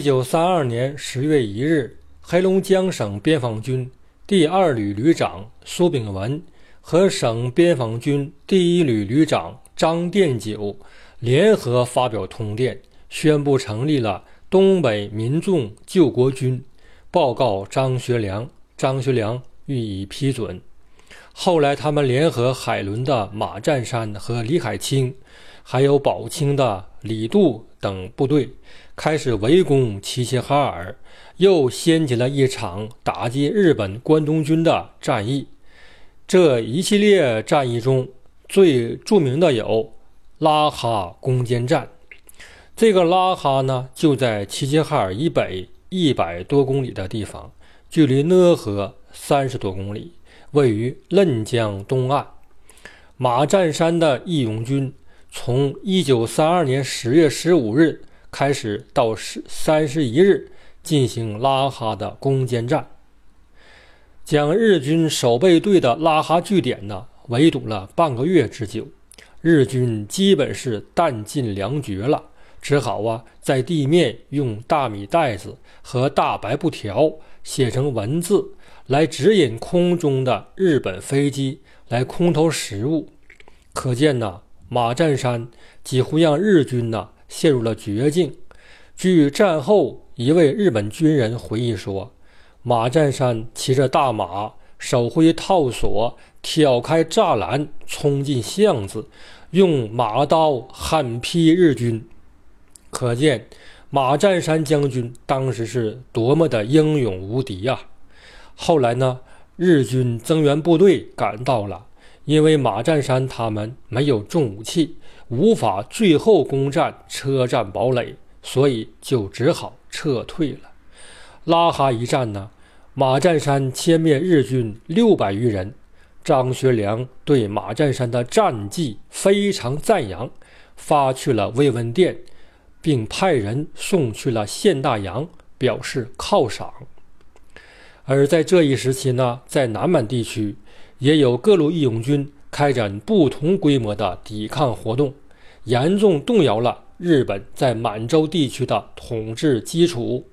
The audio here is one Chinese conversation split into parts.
一九三二年十月一日，黑龙江省边防军第二旅旅长苏炳文和省边防军第一旅旅长张殿九联合发表通电，宣布成立了东北民众救国军，报告张学良，张学良予以批准。后来，他们联合海伦的马占山和李海清，还有宝清的李杜等部队。开始围攻齐齐哈尔，又掀起了一场打击日本关东军的战役。这一系列战役中最著名的有拉哈攻坚战。这个拉哈呢，就在齐齐哈尔以北一百多公里的地方，距离讷河三十多公里，位于嫩江东岸。马占山的义勇军从一九三二年十月十五日。开始到十三十一日进行拉哈的攻坚战，将日军守备队的拉哈据点呢围堵了半个月之久，日军基本是弹尽粮绝了，只好啊在地面用大米袋子和大白布条写成文字来指引空中的日本飞机来空投食物，可见呢马占山几乎让日军呢。陷入了绝境。据战后一位日本军人回忆说：“马占山骑着大马，手挥套索，挑开栅栏，冲进巷子，用马刀狠劈日军。可见马占山将军当时是多么的英勇无敌呀！”后来呢，日军增援部队赶到了，因为马占山他们没有重武器。无法最后攻占车站堡垒，所以就只好撤退了。拉哈一战呢，马占山歼灭日军六百余人。张学良对马占山的战绩非常赞扬，发去了慰问电，并派人送去了县大洋，表示犒赏。而在这一时期呢，在南满地区也有各路义勇军开展不同规模的抵抗活动。严重动摇了日本在满洲地区的统治基础。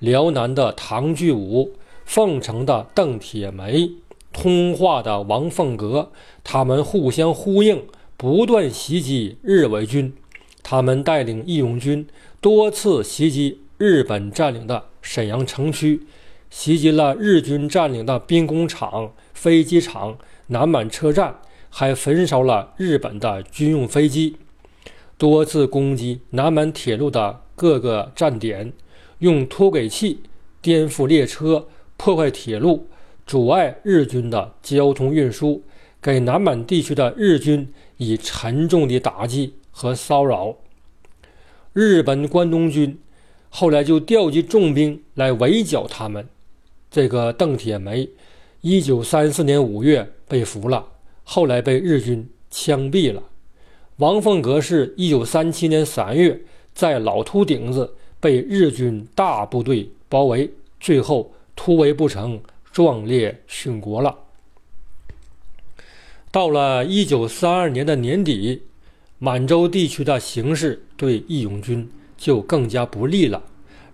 辽南的唐巨武、凤城的邓铁梅、通化的王凤阁，他们互相呼应，不断袭击日伪军。他们带领义勇军多次袭击日本占领的沈阳城区，袭击了日军占领的兵工厂、飞机场、南满车站，还焚烧了日本的军用飞机。多次攻击南满铁路的各个站点，用拖轨器颠覆列车，破坏铁路，阻碍日军的交通运输，给南满地区的日军以沉重的打击和骚扰。日本关东军后来就调集重兵来围剿他们。这个邓铁梅，一九三四年五月被俘了，后来被日军枪毙了。王凤阁是一九三七年三月在老秃顶子被日军大部队包围，最后突围不成，壮烈殉国了。到了一九三二年的年底，满洲地区的形势对义勇军就更加不利了。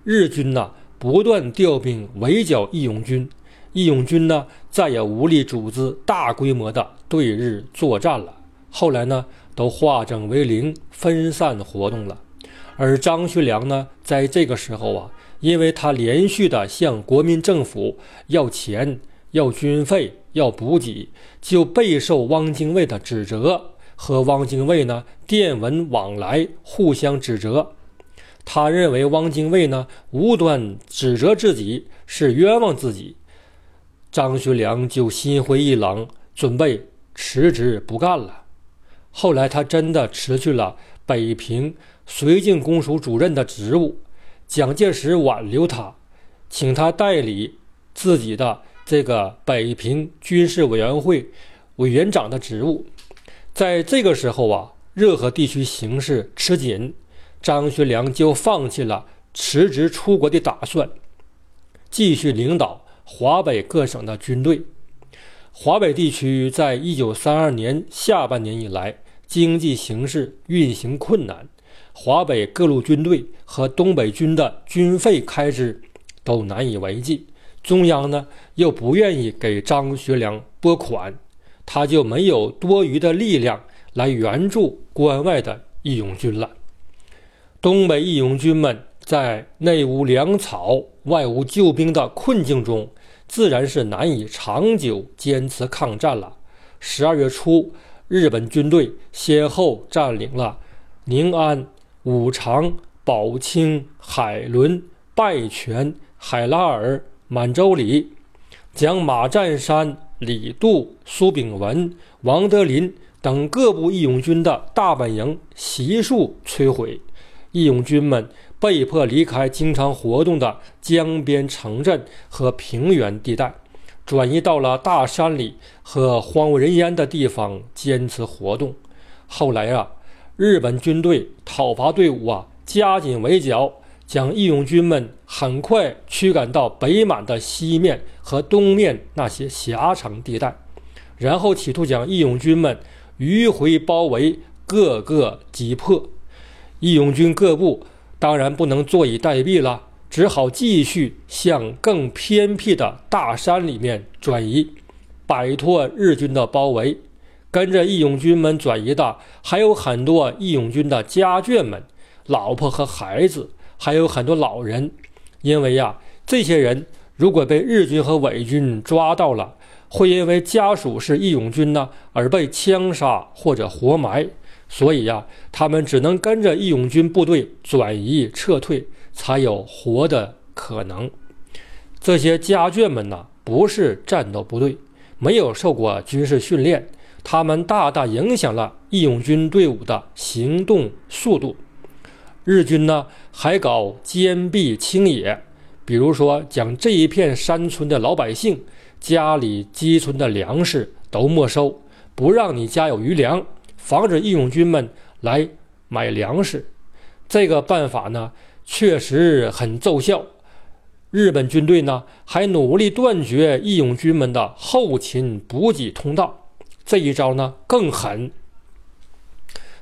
日军呢不断调兵围剿义勇军，义勇军呢再也无力组织大规模的对日作战了。后来呢？都化整为零，分散活动了。而张学良呢，在这个时候啊，因为他连续的向国民政府要钱、要军费、要补给，就备受汪精卫的指责，和汪精卫呢电文往来，互相指责。他认为汪精卫呢无端指责自己，是冤枉自己。张学良就心灰意冷，准备辞职不干了。后来，他真的辞去了北平绥靖公署主任的职务。蒋介石挽留他，请他代理自己的这个北平军事委员会委员长的职务。在这个时候啊，热河地区形势吃紧，张学良就放弃了辞职出国的打算，继续领导华北各省的军队。华北地区在一九三二年下半年以来，经济形势运行困难，华北各路军队和东北军的军费开支都难以为继。中央呢又不愿意给张学良拨款，他就没有多余的力量来援助关外的义勇军了。东北义勇军们在内无粮草、外无救兵的困境中，自然是难以长久坚持抗战了。十二月初，日本军队先后占领了宁安、武长、宝清、海伦、拜泉、海拉尔。满洲里将马占山、李杜、苏炳文、王德林等各部义勇军的大本营悉数摧毁，义勇军们被迫离开经常活动的江边城镇和平原地带，转移到了大山里和荒无人烟的地方坚持活动。后来啊，日本军队讨伐队伍啊加紧围剿。将义勇军们很快驱赶到北满的西面和东面那些狭长地带，然后企图将义勇军们迂回包围，各个击破。义勇军各部当然不能坐以待毙了，只好继续向更偏僻的大山里面转移，摆脱日军的包围。跟着义勇军们转移的还有很多义勇军的家眷们、老婆和孩子。还有很多老人，因为呀，这些人如果被日军和伪军抓到了，会因为家属是义勇军呢而被枪杀或者活埋，所以呀，他们只能跟着义勇军部队转移撤退，才有活的可能。这些家眷们呢，不是战斗部队，没有受过军事训练，他们大大影响了义勇军队伍的行动速度。日军呢还搞坚壁清野，比如说将这一片山村的老百姓家里积存的粮食都没收，不让你家有余粮，防止义勇军们来买粮食。这个办法呢确实很奏效。日本军队呢还努力断绝义勇军们的后勤补给通道。这一招呢更狠，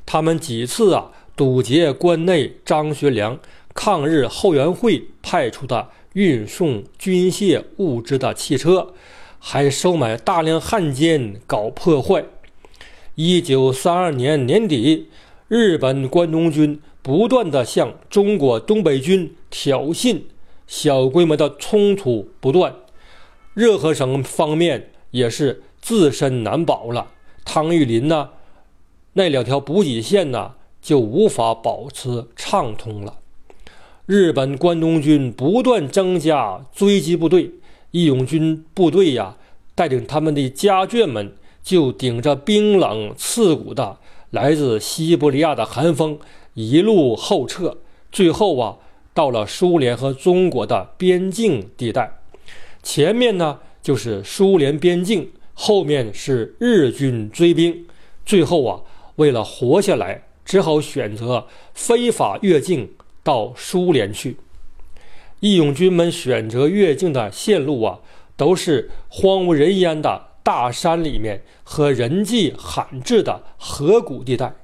他们几次啊。堵截关内张学良抗日后援会派出的运送军械物资的汽车，还收买大量汉奸搞破坏。一九三二年年底，日本关东军不断地向中国东北军挑衅，小规模的冲突不断。热河省方面也是自身难保了。汤玉麟呢，那两条补给线呢？就无法保持畅通了。日本关东军不断增加追击部队，义勇军部队呀，带领他们的家眷们，就顶着冰冷刺骨的来自西伯利亚的寒风，一路后撤。最后啊，到了苏联和中国的边境地带，前面呢就是苏联边境，后面是日军追兵。最后啊，为了活下来。只好选择非法越境到苏联去。义勇军们选择越境的线路啊，都是荒无人烟的大山里面和人迹罕至的河谷地带。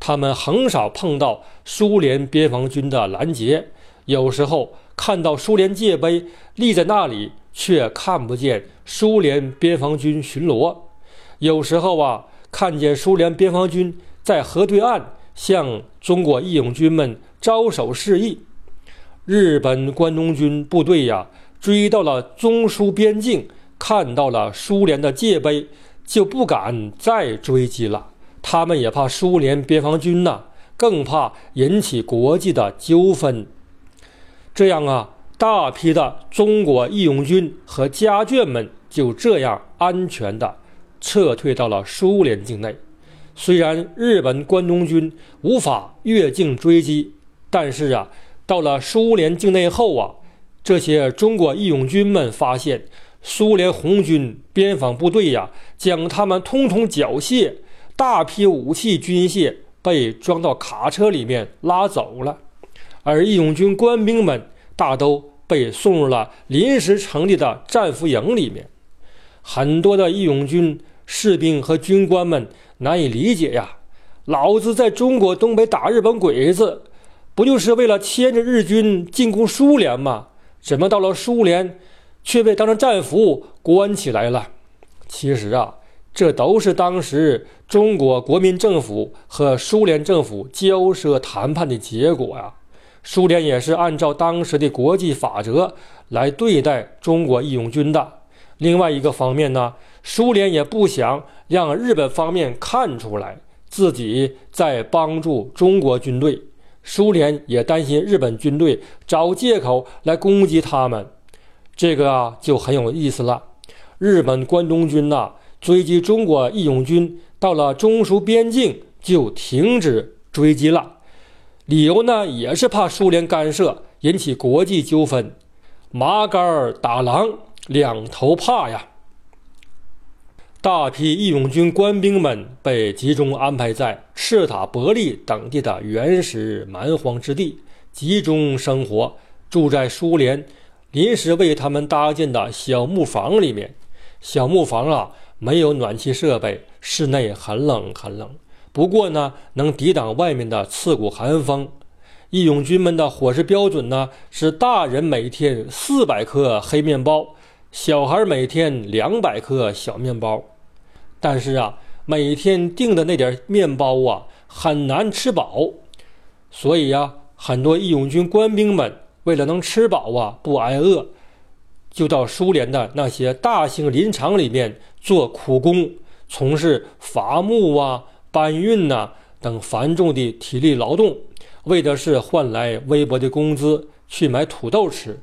他们很少碰到苏联边防军的拦截，有时候看到苏联界碑立在那里，却看不见苏联边防军巡逻。有时候啊，看见苏联边防军在河对岸。向中国义勇军们招手示意，日本关东军部队呀，追到了中苏边境，看到了苏联的界碑，就不敢再追击了。他们也怕苏联边防军呢，更怕引起国际的纠纷。这样啊，大批的中国义勇军和家眷们就这样安全的撤退到了苏联境内。虽然日本关东军无法越境追击，但是啊，到了苏联境内后啊，这些中国义勇军们发现苏联红军边防部队呀，将他们通通缴械，大批武器军械被装到卡车里面拉走了，而义勇军官兵们大都被送入了临时成立的战俘营里面，很多的义勇军士兵和军官们。难以理解呀！老子在中国东北打日本鬼子，不就是为了牵着日军进攻苏联吗？怎么到了苏联，却被当成战俘关起来了？其实啊，这都是当时中国国民政府和苏联政府交涉谈判的结果呀。苏联也是按照当时的国际法则来对待中国义勇军的。另外一个方面呢，苏联也不想让日本方面看出来自己在帮助中国军队。苏联也担心日本军队找借口来攻击他们，这个啊就很有意思了。日本关东军呐追击中国义勇军，到了中苏边境就停止追击了，理由呢也是怕苏联干涉引起国际纠纷。麻杆打狼，两头怕呀。大批义勇军官兵们被集中安排在赤塔伯利等地的原始蛮荒之地，集中生活，住在苏联临时为他们搭建的小木房里面。小木房啊，没有暖气设备，室内很冷很冷。不过呢，能抵挡外面的刺骨寒风。义勇军们的伙食标准呢，是大人每天四百克黑面包。小孩每天两百克小面包，但是啊，每天订的那点面包啊，很难吃饱，所以呀，很多义勇军官兵们为了能吃饱啊，不挨饿，就到苏联的那些大型林场里面做苦工，从事伐木啊、搬运呐等繁重的体力劳动，为的是换来微薄的工资去买土豆吃。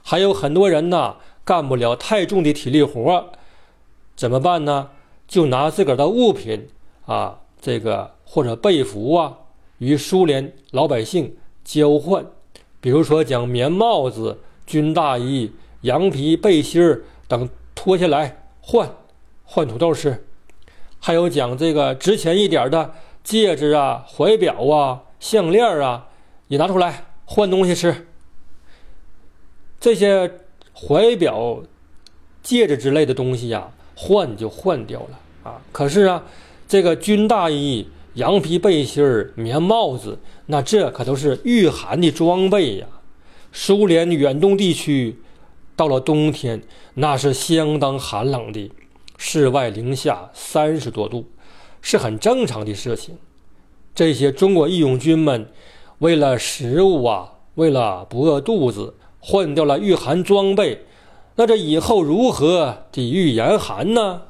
还有很多人呢。干不了太重的体力活，怎么办呢？就拿自个儿的物品啊，这个或者被服啊，与苏联老百姓交换。比如说，将棉帽子、军大衣、羊皮背心儿等脱下来换换土豆吃；还有讲这个值钱一点的戒指啊、怀表啊、项链啊，也拿出来换东西吃。这些。怀表、戒指之类的东西呀，换就换掉了啊。可是啊，这个军大衣、羊皮背心儿、棉帽子，那这可都是御寒的装备呀。苏联远东地区到了冬天，那是相当寒冷的，室外零下三十多度，是很正常的事情。这些中国义勇军们为了食物啊，为了不饿肚子。换掉了御寒装备，那这以后如何抵御严寒呢？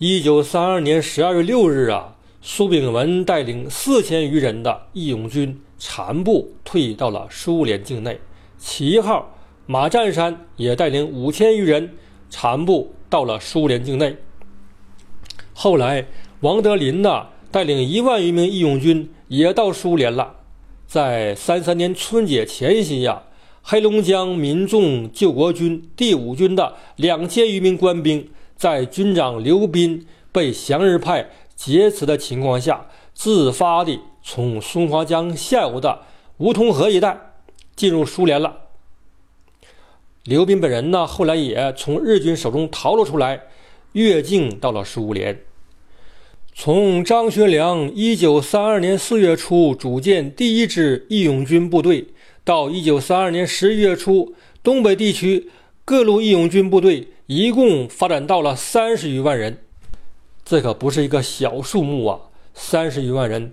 一九三二年十二月六日啊，苏炳文带领四千余人的义勇军残部退到了苏联境内。七号马占山也带领五千余人残部到了苏联境内。后来，王德林呢带领一万余名义勇军也到苏联了。在三三年春节前夕呀。黑龙江民众救国军第五军的两千余名官兵，在军长刘斌被降日派劫持的情况下，自发地从松花江下游的梧桐河一带进入苏联了。刘斌本人呢，后来也从日军手中逃了出来，越境到了苏联。从张学良一九三二年四月初组建第一支义勇军部队。到一九三二年十一月初，东北地区各路义勇军部队一共发展到了三十余万人，这可不是一个小数目啊！三十余万人，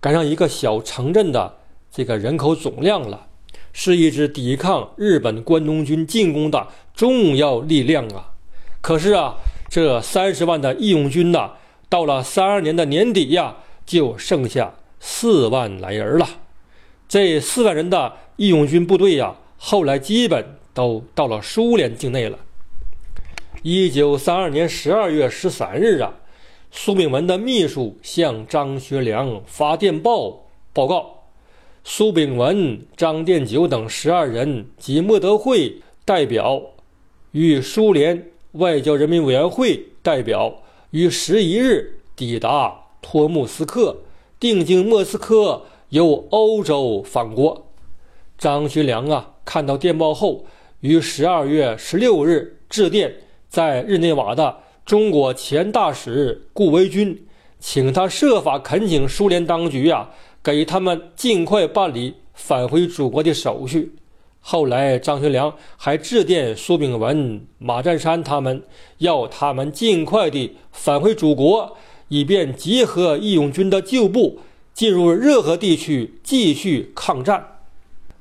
赶上一个小城镇的这个人口总量了，是一支抵抗日本关东军进攻的重要力量啊！可是啊，这三十万的义勇军呐，到了三二年的年底呀，就剩下四万来人了。这四万人的义勇军部队呀，后来基本都到了苏联境内了。一九三二年十二月十三日啊，苏炳文的秘书向张学良发电报报告，苏炳文、张殿九等十二人及莫德惠代表与苏联外交人民委员会代表于十一日抵达托木斯克，定经莫斯科。由欧洲返国，张学良啊，看到电报后，于十二月十六日致电在日内瓦的中国前大使顾维钧，请他设法恳请苏联当局呀，给他们尽快办理返回祖国的手续。后来，张学良还致电苏炳文、马占山他们，要他们尽快地返回祖国，以便集合义勇军的旧部，进入热河地区继续抗战。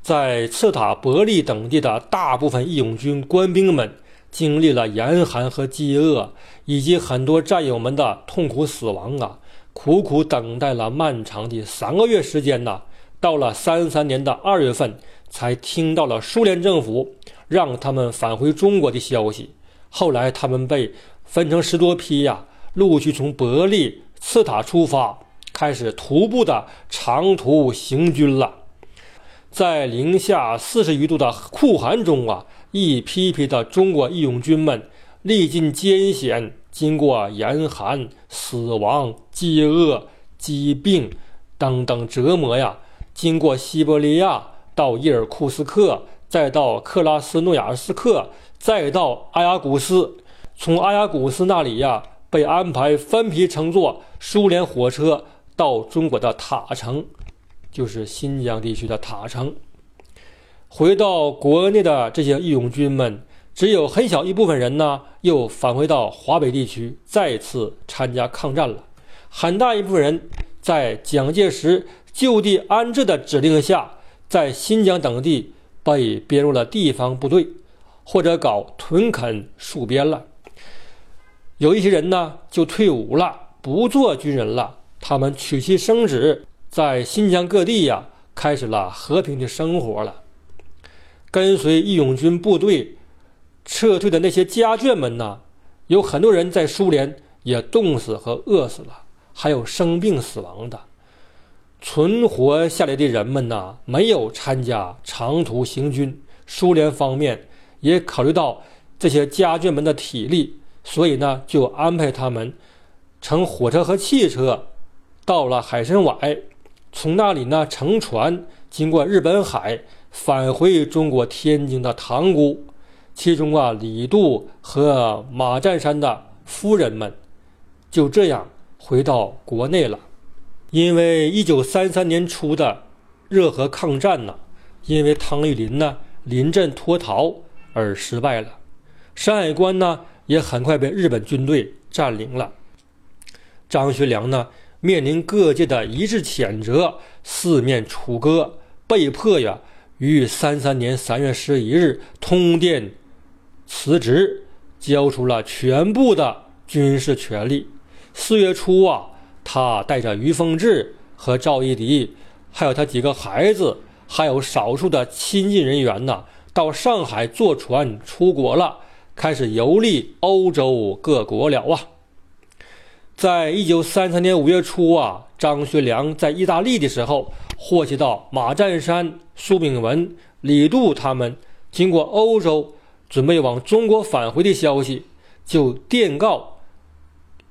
在赤塔、伯利等地的大部分义勇军官兵们，经历了严寒和饥饿，以及很多战友们的痛苦死亡啊，苦苦等待了漫长的三个月时间呐。到了三三年的二月份。才听到了苏联政府让他们返回中国的消息。后来，他们被分成十多批呀，陆续从伯利、次塔出发，开始徒步的长途行军了。在零下四十余度的酷寒中啊，一批批的中国义勇军们历尽艰险，经过严寒、死亡、饥饿、疾病等等折磨呀，经过西伯利亚。到伊尔库斯克，再到克拉斯诺亚斯克，再到阿亚古斯。从阿亚古斯那里呀，被安排分批乘坐苏联火车到中国的塔城，就是新疆地区的塔城。回到国内的这些义勇军们，只有很小一部分人呢，又返回到华北地区，再次参加抗战了。很大一部分人在蒋介石就地安置的指令下。在新疆等地被编入了地方部队，或者搞屯垦戍边了。有一些人呢就退伍了，不做军人了。他们娶妻生子，在新疆各地呀开始了和平的生活了。跟随义勇军部队撤退的那些家眷们呢，有很多人在苏联也冻死和饿死了，还有生病死亡的。存活下来的人们呢，没有参加长途行军。苏联方面也考虑到这些家眷们的体力，所以呢，就安排他们乘火车和汽车到了海参崴，从那里呢乘船经过日本海返回中国天津的塘沽。其中啊，李杜和马占山的夫人们就这样回到国内了。因为一九三三年初的热河抗战呢，因为汤玉麟呢临阵脱逃而失败了，山海关呢也很快被日本军队占领了。张学良呢面临各界的一致谴责，四面楚歌，被迫呀于三三年三月十一日通电辞职，交出了全部的军事权力。四月初啊。他带着于凤至和赵一荻，还有他几个孩子，还有少数的亲近人员呢，到上海坐船出国了，开始游历欧洲各国了啊。在一九三三年五月初啊，张学良在意大利的时候，获悉到马占山、苏炳文、李杜他们经过欧洲，准备往中国返回的消息，就电告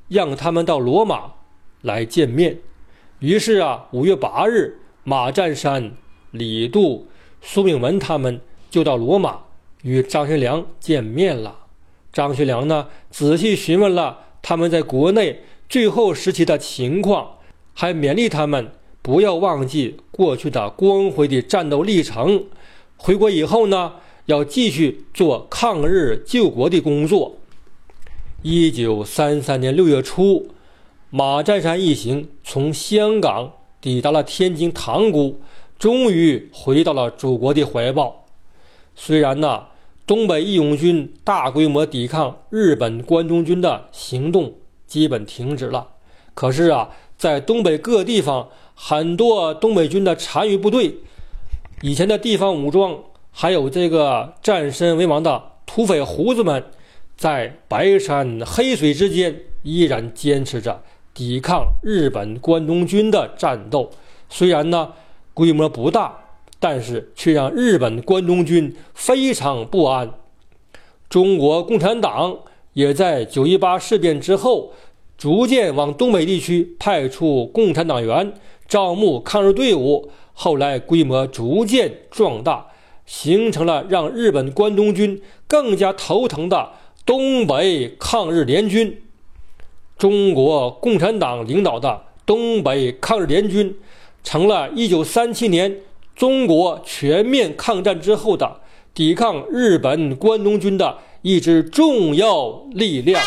让他们到罗马。来见面，于是啊，五月八日，马占山、李杜、苏炳文他们就到罗马与张学良见面了。张学良呢，仔细询问了他们在国内最后时期的情况，还勉励他们不要忘记过去的光辉的战斗历程。回国以后呢，要继续做抗日救国的工作。一九三三年六月初。马占山一行从香港抵达了天津塘沽，终于回到了祖国的怀抱。虽然呢，东北义勇军大规模抵抗日本关东军的行动基本停止了，可是啊，在东北各地方，很多东北军的残余部队、以前的地方武装，还有这个占身为王的土匪胡子们，在白山黑水之间依然坚持着。抵抗日本关东军的战斗，虽然呢规模不大，但是却让日本关东军非常不安。中国共产党也在九一八事变之后，逐渐往东北地区派出共产党员，招募抗日队伍，后来规模逐渐壮大，形成了让日本关东军更加头疼的东北抗日联军。中国共产党领导的东北抗日联军，成了1937年中国全面抗战之后的抵抗日本关东军的一支重要力量。